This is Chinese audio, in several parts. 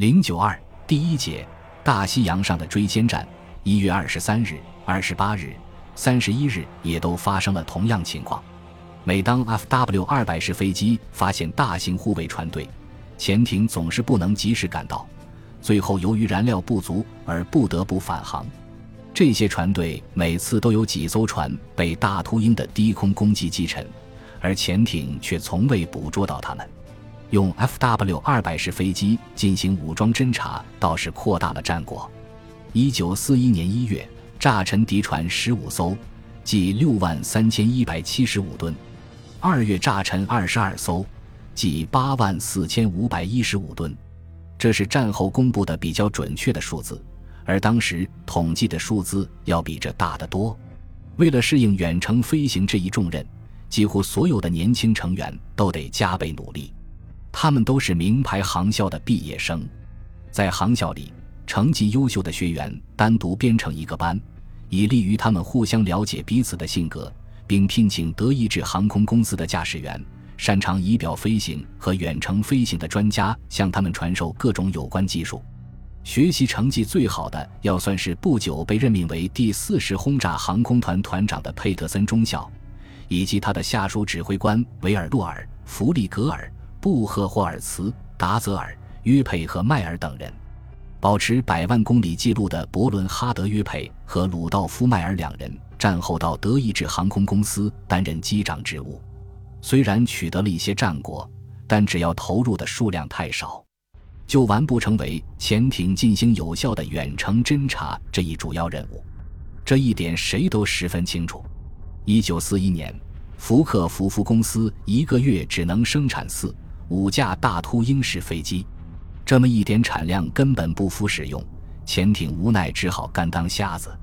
零九二第一节大西洋上的追歼战，一月二十三日、二十八日、三十一日也都发生了同样情况。每当 Fw 二百式飞机发现大型护卫船队，潜艇总是不能及时赶到，最后由于燃料不足而不得不返航。这些船队每次都有几艘船被大秃鹰的低空攻击击沉，而潜艇却从未捕捉到它们。用 Fw 二百式飞机进行武装侦察，倒是扩大了战果。一九四一年一月，炸沉敌船十五艘，计六万三千一百七十五吨；二月炸沉二十二艘，计八万四千五百一十五吨。这是战后公布的比较准确的数字，而当时统计的数字要比这大得多。为了适应远程飞行这一重任，几乎所有的年轻成员都得加倍努力。他们都是名牌航校的毕业生，在航校里，成绩优秀的学员单独编成一个班，以利于他们互相了解彼此的性格，并聘请德意志航空公司的驾驶员、擅长仪表飞行和远程飞行的专家向他们传授各种有关技术。学习成绩最好的，要算是不久被任命为第四十轰炸航空团团长的佩特森中校，以及他的下属指挥官维尔洛尔、弗利格尔。布赫霍尔茨、达泽尔、约佩和迈尔等人，保持百万公里记录的伯伦哈德·约佩和鲁道夫·迈尔两人，战后到德意志航空公司担任机长职务。虽然取得了一些战果，但只要投入的数量太少，就完不成为潜艇进行有效的远程侦察这一主要任务。这一点谁都十分清楚。一九四一年，福克福夫公司一个月只能生产四。五架大秃鹰式飞机，这么一点产量根本不敷使用，潜艇无奈只好甘当瞎子。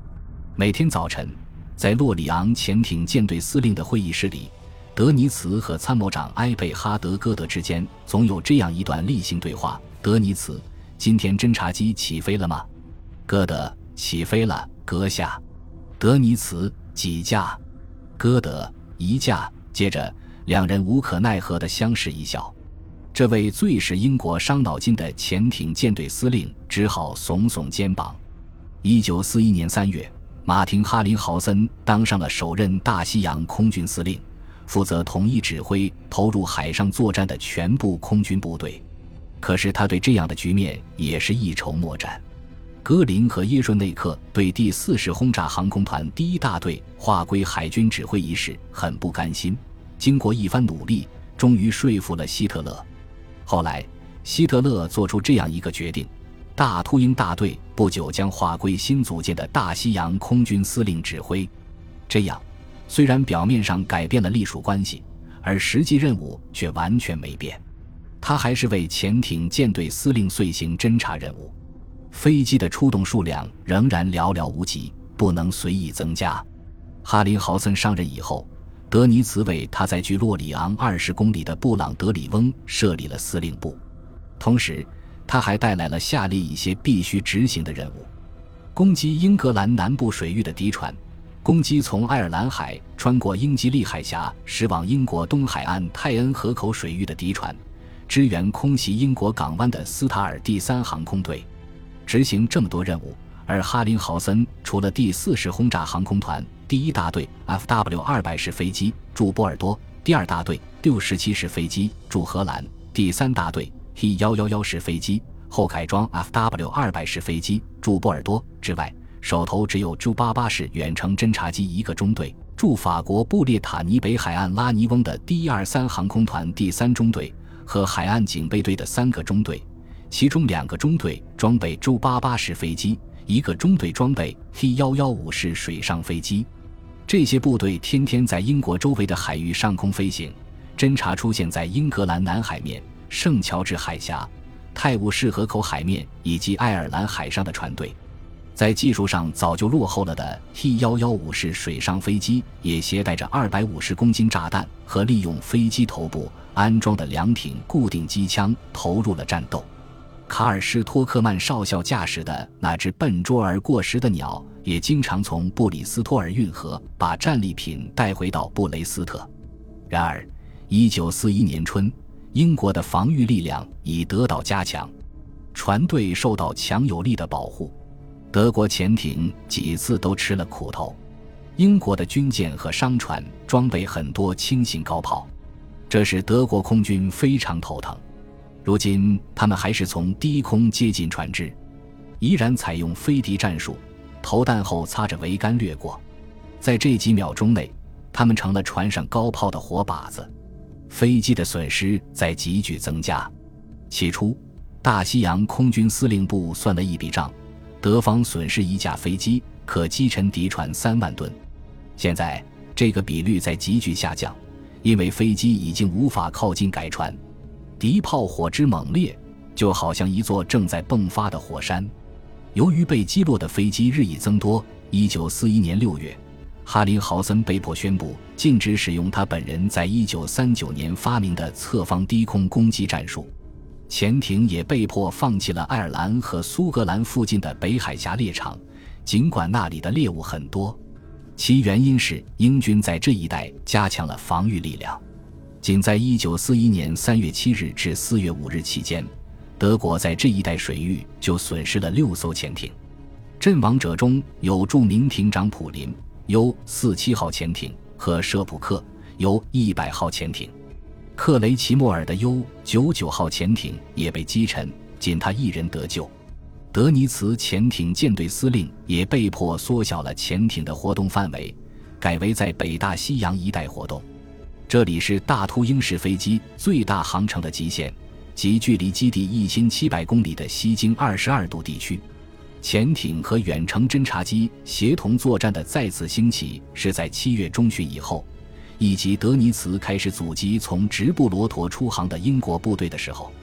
每天早晨，在洛里昂潜艇舰队司令的会议室里，德尼茨和参谋长埃贝哈德·戈德之间总有这样一段例行对话：德尼茨，今天侦察机起飞了吗？戈德，起飞了，阁下。德尼茨，几架？戈德，一架。接着，两人无可奈何地相视一笑。这位最使英国伤脑筋的潜艇舰队司令只好耸耸肩膀。一九四一年三月，马丁·哈林豪森当上了首任大西洋空军司令，负责统一指挥投入海上作战的全部空军部队。可是他对这样的局面也是一筹莫展。格林和耶顺内克对第四十轰炸航空团第一大队划归海军指挥一事很不甘心，经过一番努力，终于说服了希特勒。后来，希特勒做出这样一个决定：大秃鹰大队不久将划归新组建的大西洋空军司令指挥。这样，虽然表面上改变了隶属关系，而实际任务却完全没变。他还是为潜艇舰队司令遂行侦察任务。飞机的出动数量仍然寥寥无几，不能随意增加。哈林豪森上任以后。德尼茨为他在距洛里昂二十公里的布朗德里翁设立了司令部，同时他还带来了下列一些必须执行的任务：攻击英格兰南部水域的敌船，攻击从爱尔兰海穿过英吉利海峡驶往英国东海岸泰恩河口水域的敌船，支援空袭英国港湾的斯塔尔第三航空队。执行这么多任务。而哈林豪森除了第四十轰炸航空团第一大队 Fw 二百式飞机驻波尔多，第二大队六十七式飞机驻荷兰，第三大队 T 幺幺幺式飞机后改装 Fw 二百式飞机驻波尔多之外，手头只有朱八八式远程侦察机一个中队，驻法国布列塔尼北海岸拉尼翁的第一二三航空团第三中队和海岸警备队的三个中队，其中两个中队装备朱八八式飞机。一个中队装备 T 幺幺五式水上飞机，这些部队天天在英国周围的海域上空飞行，侦察出现在英格兰南海面、圣乔治海峡、泰晤士河口海面以及爱尔兰海上的船队。在技术上早就落后了的 T 幺幺五式水上飞机，也携带着二百五十公斤炸弹和利用飞机头部安装的两挺固定机枪投入了战斗。卡尔施托克曼少校驾驶的那只笨拙而过时的鸟，也经常从布里斯托尔运河把战利品带回到布雷斯特。然而，1941年春，英国的防御力量已得到加强。船队受到强有力的保护。德国潜艇几次都吃了苦头。英国的军舰和商船装备很多轻型高炮，这使德国空军非常头疼。如今，他们还是从低空接近船只，依然采用飞敌战术，投弹后擦着桅杆掠过。在这几秒钟内，他们成了船上高炮的活靶子。飞机的损失在急剧增加。起初，大西洋空军司令部算了一笔账：德方损失一架飞机，可击沉敌船三万吨。现在，这个比率在急剧下降，因为飞机已经无法靠近改船。敌炮火之猛烈，就好像一座正在迸发的火山。由于被击落的飞机日益增多，一九四一年六月。哈林豪森被迫宣布禁止使用他本人在一九三九年发明的侧方低空攻击战术，潜艇也被迫放弃了爱尔兰和苏格兰附近的北海峡猎场，尽管那里的猎物很多。其原因是英军在这一带加强了防御力量。仅在一九四一年三月七日至四月五日期间，德国在这一带水域就损失了六艘潜艇，阵亡者中有著名艇长普林。U 四七号潜艇和舍普克 U 一百号潜艇，克雷奇莫尔的 U 九九号潜艇也被击沉，仅他一人得救。德尼茨潜艇舰队司令也被迫缩小了潜艇的活动范围，改为在北大西洋一带活动。这里是大秃鹰式飞机最大航程的极限，即距离基地一千七百公里的西经二十二度地区。潜艇和远程侦察机协同作战的再次兴起是在七月中旬以后，以及德尼茨开始阻击从直布罗陀出航的英国部队的时候。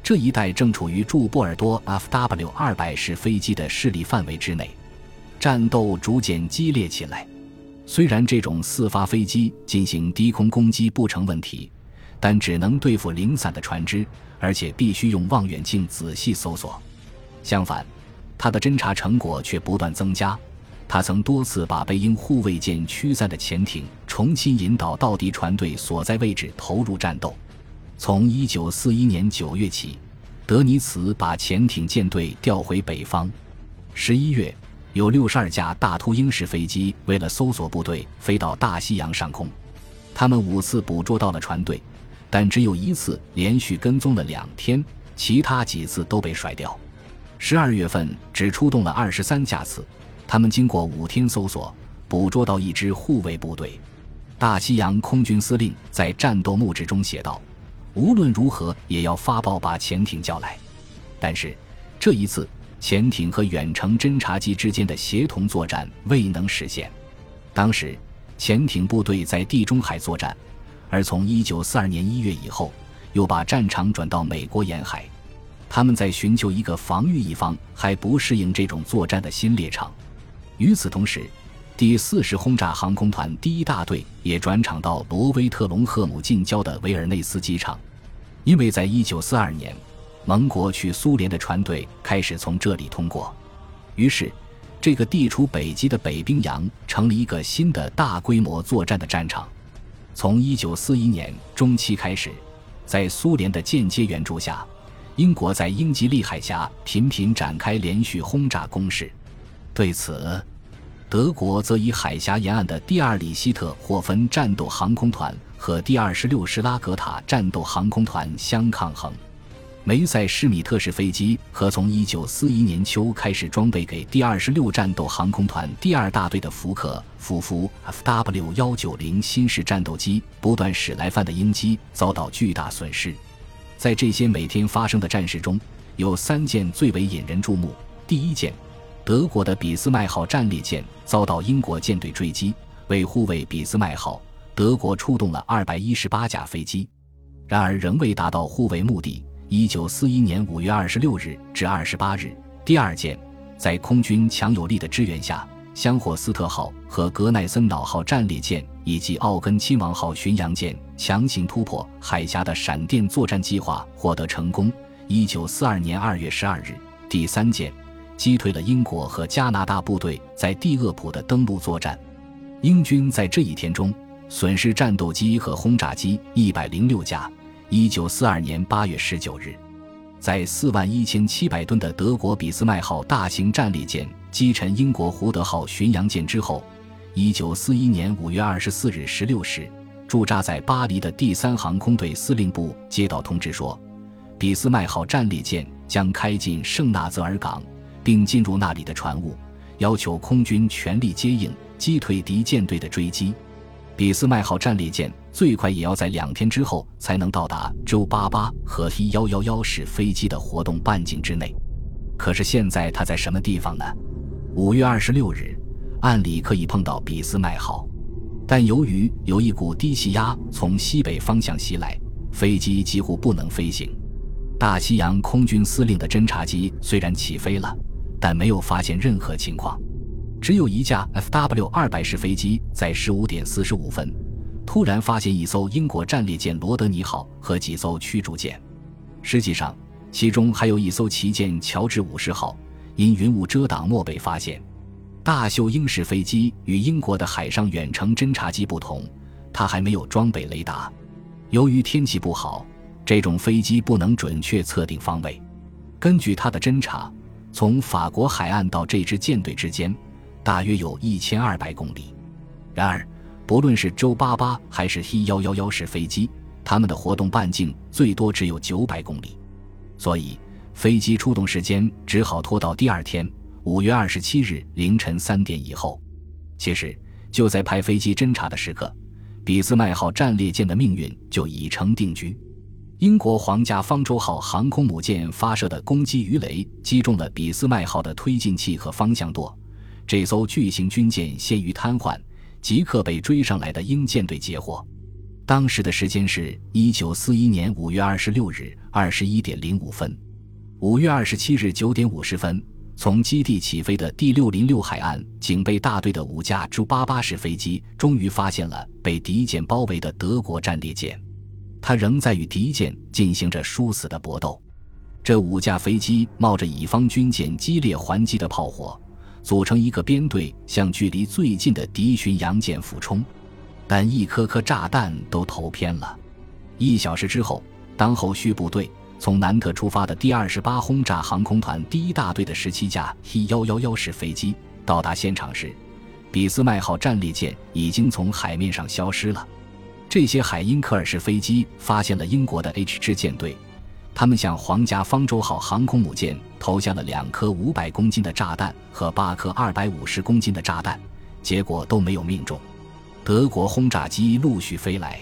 这一带正处于驻波尔多 Fw 二百式飞机的势力范围之内，战斗逐渐激烈起来。虽然这种四发飞机进行低空攻击不成问题，但只能对付零散的船只，而且必须用望远镜仔细搜索。相反，他的侦察成果却不断增加，他曾多次把被英护卫舰驱散的潜艇重新引导到敌船队所在位置投入战斗。从1941年9月起，德尼茨把潜艇舰队调回北方。11月，有62架大秃鹰式飞机为了搜索部队飞到大西洋上空，他们五次捕捉到了船队，但只有一次连续跟踪了两天，其他几次都被甩掉。十二月份只出动了二十三架次，他们经过五天搜索，捕捉到一支护卫部队。大西洋空军司令在战斗目志中写道：“无论如何也要发报把潜艇叫来。”但是这一次，潜艇和远程侦察机之间的协同作战未能实现。当时，潜艇部队在地中海作战，而从一九四二年一月以后，又把战场转到美国沿海。他们在寻求一个防御一方还不适应这种作战的新猎场。与此同时，第四十轰炸航空团第一大队也转场到罗威特隆赫姆近郊的维尔内斯机场，因为在一九四二年，盟国去苏联的船队开始从这里通过。于是，这个地处北极的北冰洋成了一个新的大规模作战的战场。从1941年中期开始，在苏联的间接援助下。英国在英吉利海峡频频展开连续轰炸攻势，对此，德国则以海峡沿岸的第二里希特霍芬战斗航空团和第二十六施拉格塔战斗航空团相抗衡。梅塞施米特式飞机和从一九四一年秋开始装备给第二十六战斗航空团第二大队的福克福福 Fw 幺九零新式战斗机不断使来犯的英机遭到巨大损失。在这些每天发生的战事中，有三件最为引人注目。第一件，德国的俾斯麦号战列舰遭到英国舰队追击，为护卫俾斯麦号，德国出动了二百一十八架飞机，然而仍未达到护卫目的。一九四一年五月二十六日至二十八日，第二件，在空军强有力的支援下。香霍斯特号和格奈森岛号战列舰以及奥根亲王号巡洋舰强行突破海峡的闪电作战计划获得成功。一九四二年二月十二日，第三舰击退了英国和加拿大部队在蒂厄普的登陆作战。英军在这一天中损失战斗机和轰炸机一百零六架。一九四二年八月十九日，在四万一千七百吨的德国俾斯麦号大型战列舰击沉英国胡德号巡洋舰之后，一九四一年五月二十四日十六时，驻扎在巴黎的第三航空队司令部接到通知说，俾斯麦号战列舰将开进圣纳泽尔港，并进入那里的船坞，要求空军全力接应，击退敌舰队的追击。俾斯麦号战列舰最快也要在两天之后才能到达周八八和 T 幺幺幺式飞机的活动半径之内。可是现在它在什么地方呢？五月二十六日，按理可以碰到俾斯麦号，但由于有一股低气压从西北方向袭来，飞机几乎不能飞行。大西洋空军司令的侦察机虽然起飞了，但没有发现任何情况。只有一架 Fw 二百式飞机在十五点四十五分，突然发现一艘英国战列舰罗德尼号和几艘驱逐舰。实际上，其中还有一艘旗舰乔治五十号，因云雾遮挡没被发现。大秀英式飞机与英国的海上远程侦察机不同，它还没有装备雷达。由于天气不好，这种飞机不能准确测定方位。根据它的侦察，从法国海岸到这支舰队之间。大约有一千二百公里。然而，不论是周八八还是 T 幺幺幺式飞机，它们的活动半径最多只有九百公里，所以飞机出动时间只好拖到第二天五月二十七日凌晨三点以后。其实，就在派飞机侦察的时刻，俾斯麦号战列舰的命运就已成定局。英国皇家方舟号航空母舰发射的攻击鱼雷击中了俾斯麦号的推进器和方向舵。这艘巨型军舰陷于瘫痪，即刻被追上来的英舰队截获。当时的时间是一九四一年五月二十六日二十一点零五分。五月二十七日九点五十分，从基地起飞的第六零六海岸警备大队的五架 J 八八式飞机终于发现了被敌舰包围的德国战列舰，它仍在与敌舰进行着殊死的搏斗。这五架飞机冒着乙方军舰激烈还击的炮火。组成一个编队，向距离最近的敌巡洋舰俯冲，但一颗颗炸弹都投偏了。一小时之后，当后续部队从南特出发的第二十八轰炸航空团第一大队的十七架 T 幺幺幺式飞机到达现场时，俾斯麦号战列舰已经从海面上消失了。这些海因克尔式飞机发现了英国的 H 支舰队。他们向皇家方舟号航空母舰投下了两颗五百公斤的炸弹和八颗二百五十公斤的炸弹，结果都没有命中。德国轰炸机陆续飞来，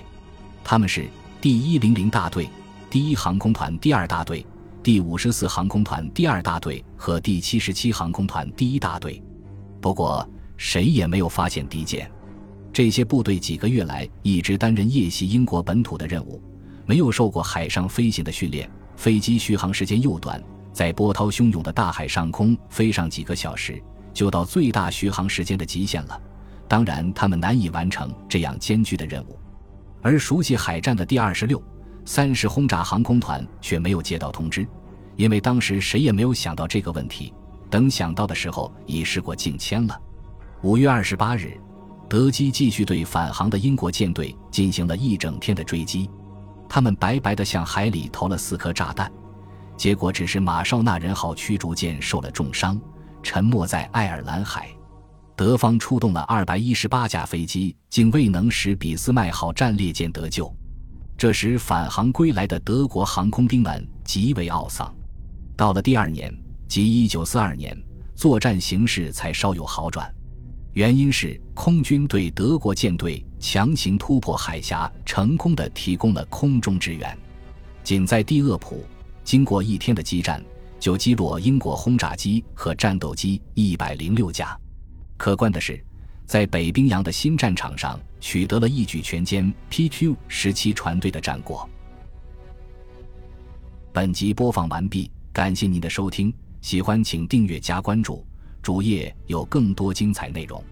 他们是第一零零大队、第一航空团第二大队、第五十四航空团第二大队和第七十七航空团第一大队。不过，谁也没有发现敌舰。这些部队几个月来一直担任夜袭英国本土的任务，没有受过海上飞行的训练。飞机续航时间又短，在波涛汹涌的大海上空飞上几个小时，就到最大续航时间的极限了。当然，他们难以完成这样艰巨的任务。而熟悉海战的第二十六、三十轰炸航空团却没有接到通知，因为当时谁也没有想到这个问题。等想到的时候，已事过境迁了。五月二十八日，德机继续对返航的英国舰队进行了一整天的追击。他们白白地向海里投了四颗炸弹，结果只是马绍纳人号驱逐舰受了重伤，沉没在爱尔兰海。德方出动了二百一十八架飞机，竟未能使俾斯麦号战列舰得救。这时返航归来的德国航空兵们极为懊丧。到了第二年，即一九四二年，作战形势才稍有好转。原因是空军对德国舰队强行突破海峡，成功的提供了空中支援。仅在蒂厄普，经过一天的激战，就击落英国轰炸机和战斗机一百零六架。可观的是，在北冰洋的新战场上，取得了一举全歼 PQ 十七船队的战果。本集播放完毕，感谢您的收听，喜欢请订阅加关注。主页有更多精彩内容。